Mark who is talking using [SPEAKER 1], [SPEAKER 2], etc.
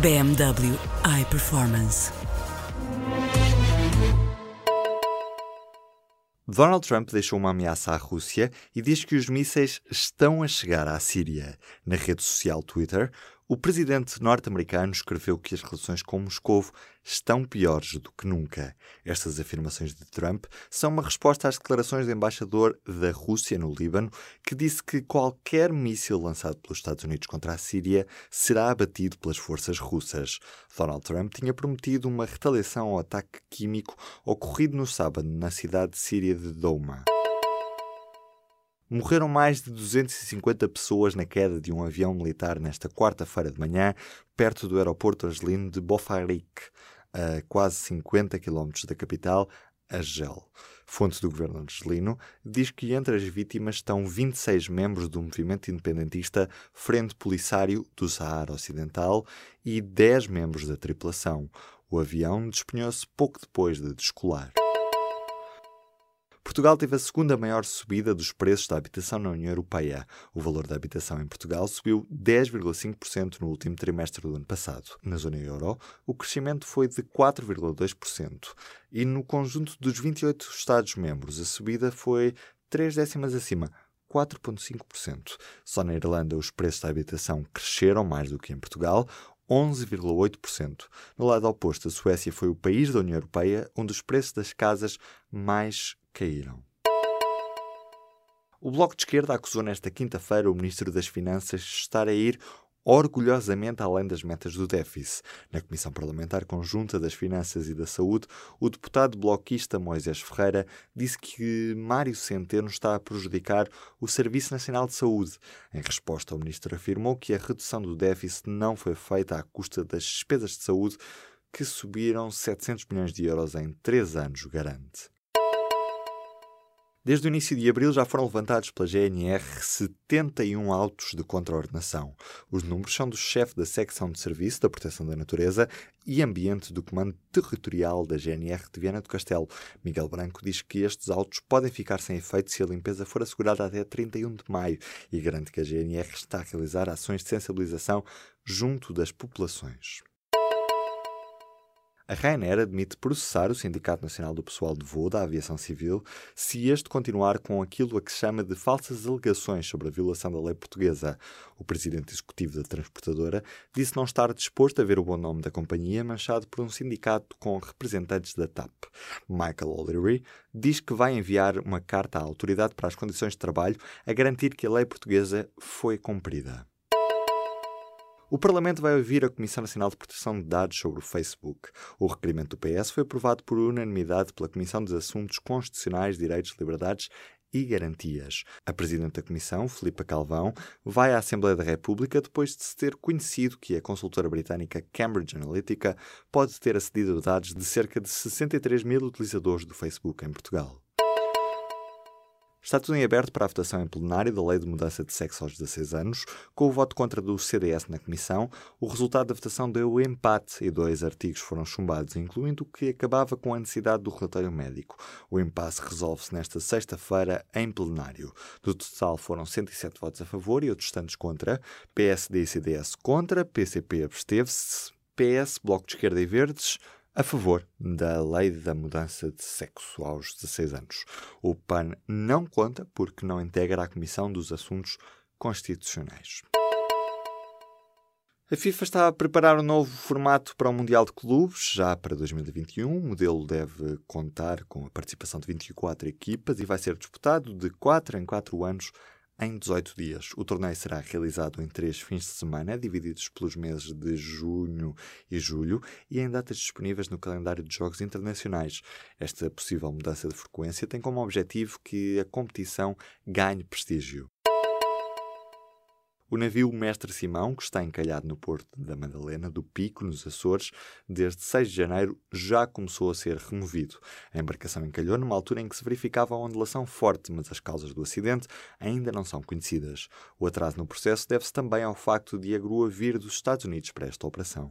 [SPEAKER 1] BMW iPerformance.
[SPEAKER 2] Donald Trump deixou uma ameaça à Rússia e diz que os mísseis estão a chegar à Síria. Na rede social Twitter, o presidente norte-americano escreveu que as relações com Moscou estão piores do que nunca. Estas afirmações de Trump são uma resposta às declarações do embaixador da Rússia no Líbano, que disse que qualquer míssil lançado pelos Estados Unidos contra a Síria será abatido pelas forças russas. Donald Trump tinha prometido uma retaliação ao ataque químico ocorrido no sábado na cidade síria de Douma. Morreram mais de 250 pessoas na queda de um avião militar nesta quarta-feira de manhã, perto do aeroporto argelino de Bofarik, a quase 50 km da capital, Argel. Fonte do governo argelino diz que entre as vítimas estão 26 membros do movimento independentista Frente Polisário do Saara Ocidental e 10 membros da tripulação. O avião despenhou-se pouco depois de descolar. Portugal teve a segunda maior subida dos preços da habitação na União Europeia. O valor da habitação em Portugal subiu 10,5% no último trimestre do ano passado. Na zona euro, o crescimento foi de 4,2%. E no conjunto dos 28 Estados-membros, a subida foi 3 décimas acima, 4,5%. Só na Irlanda os preços da habitação cresceram mais do que em Portugal, 11,8%. No lado oposto, a Suécia foi o país da União Europeia onde os preços das casas mais caíram. O Bloco de Esquerda acusou nesta quinta-feira o Ministro das Finanças de estar a ir orgulhosamente além das metas do déficit. Na Comissão Parlamentar Conjunta das Finanças e da Saúde, o deputado bloquista Moisés Ferreira disse que Mário Centeno está a prejudicar o Serviço Nacional de Saúde. Em resposta, o ministro afirmou que a redução do déficit não foi feita à custa das despesas de saúde, que subiram 700 milhões de euros em três anos, garante. Desde o início de abril já foram levantados pela GNR 71 autos de contraordenação. Os números são do chefe da secção de serviço da Proteção da Natureza e Ambiente do Comando Territorial da GNR de Viana do Castelo. Miguel Branco diz que estes autos podem ficar sem efeito se a limpeza for assegurada até 31 de maio e garante que a GNR está a realizar ações de sensibilização junto das populações. A Ryanair admite processar o Sindicato Nacional do Pessoal de Voo da Aviação Civil se este continuar com aquilo a que se chama de falsas alegações sobre a violação da lei portuguesa. O presidente executivo da transportadora disse não estar disposto a ver o bom nome da companhia manchado por um sindicato com representantes da TAP. Michael O'Leary diz que vai enviar uma carta à autoridade para as condições de trabalho a garantir que a lei portuguesa foi cumprida. O Parlamento vai ouvir a Comissão Nacional de Proteção de Dados sobre o Facebook. O requerimento do PS foi aprovado por unanimidade pela Comissão dos Assuntos Constitucionais, Direitos, Liberdades e Garantias. A Presidente da Comissão, Filipa Calvão, vai à Assembleia da República depois de se ter conhecido que a consultora britânica Cambridge Analytica pode ter acedido a dados de cerca de 63 mil utilizadores do Facebook em Portugal. Está tudo em aberto para a votação em plenário da Lei de Mudança de Sexo aos 16 anos. Com o voto contra do CDS na Comissão, o resultado da votação deu empate e dois artigos foram chumbados, incluindo o que acabava com a necessidade do relatório médico. O impasse resolve-se nesta sexta-feira em plenário. Do total foram 107 votos a favor e outros tantos contra. PSD e CDS contra, PCP absteve-se, PS, Bloco de Esquerda e Verdes a favor da lei da mudança de sexo aos 16 anos. O PAN não conta porque não integra a Comissão dos Assuntos Constitucionais. A FIFA está a preparar um novo formato para o Mundial de Clubes, já para 2021. O modelo deve contar com a participação de 24 equipas e vai ser disputado de 4 em 4 anos em 18 dias. O torneio será realizado em três fins de semana, divididos pelos meses de junho e julho, e em datas disponíveis no calendário de jogos internacionais. Esta possível mudança de frequência tem como objetivo que a competição ganhe prestígio. O navio Mestre Simão, que está encalhado no porto da Madalena do Pico, nos Açores, desde 6 de janeiro já começou a ser removido. A embarcação encalhou numa altura em que se verificava a ondulação forte, mas as causas do acidente ainda não são conhecidas. O atraso no processo deve-se também ao facto de a grua vir dos Estados Unidos para esta operação.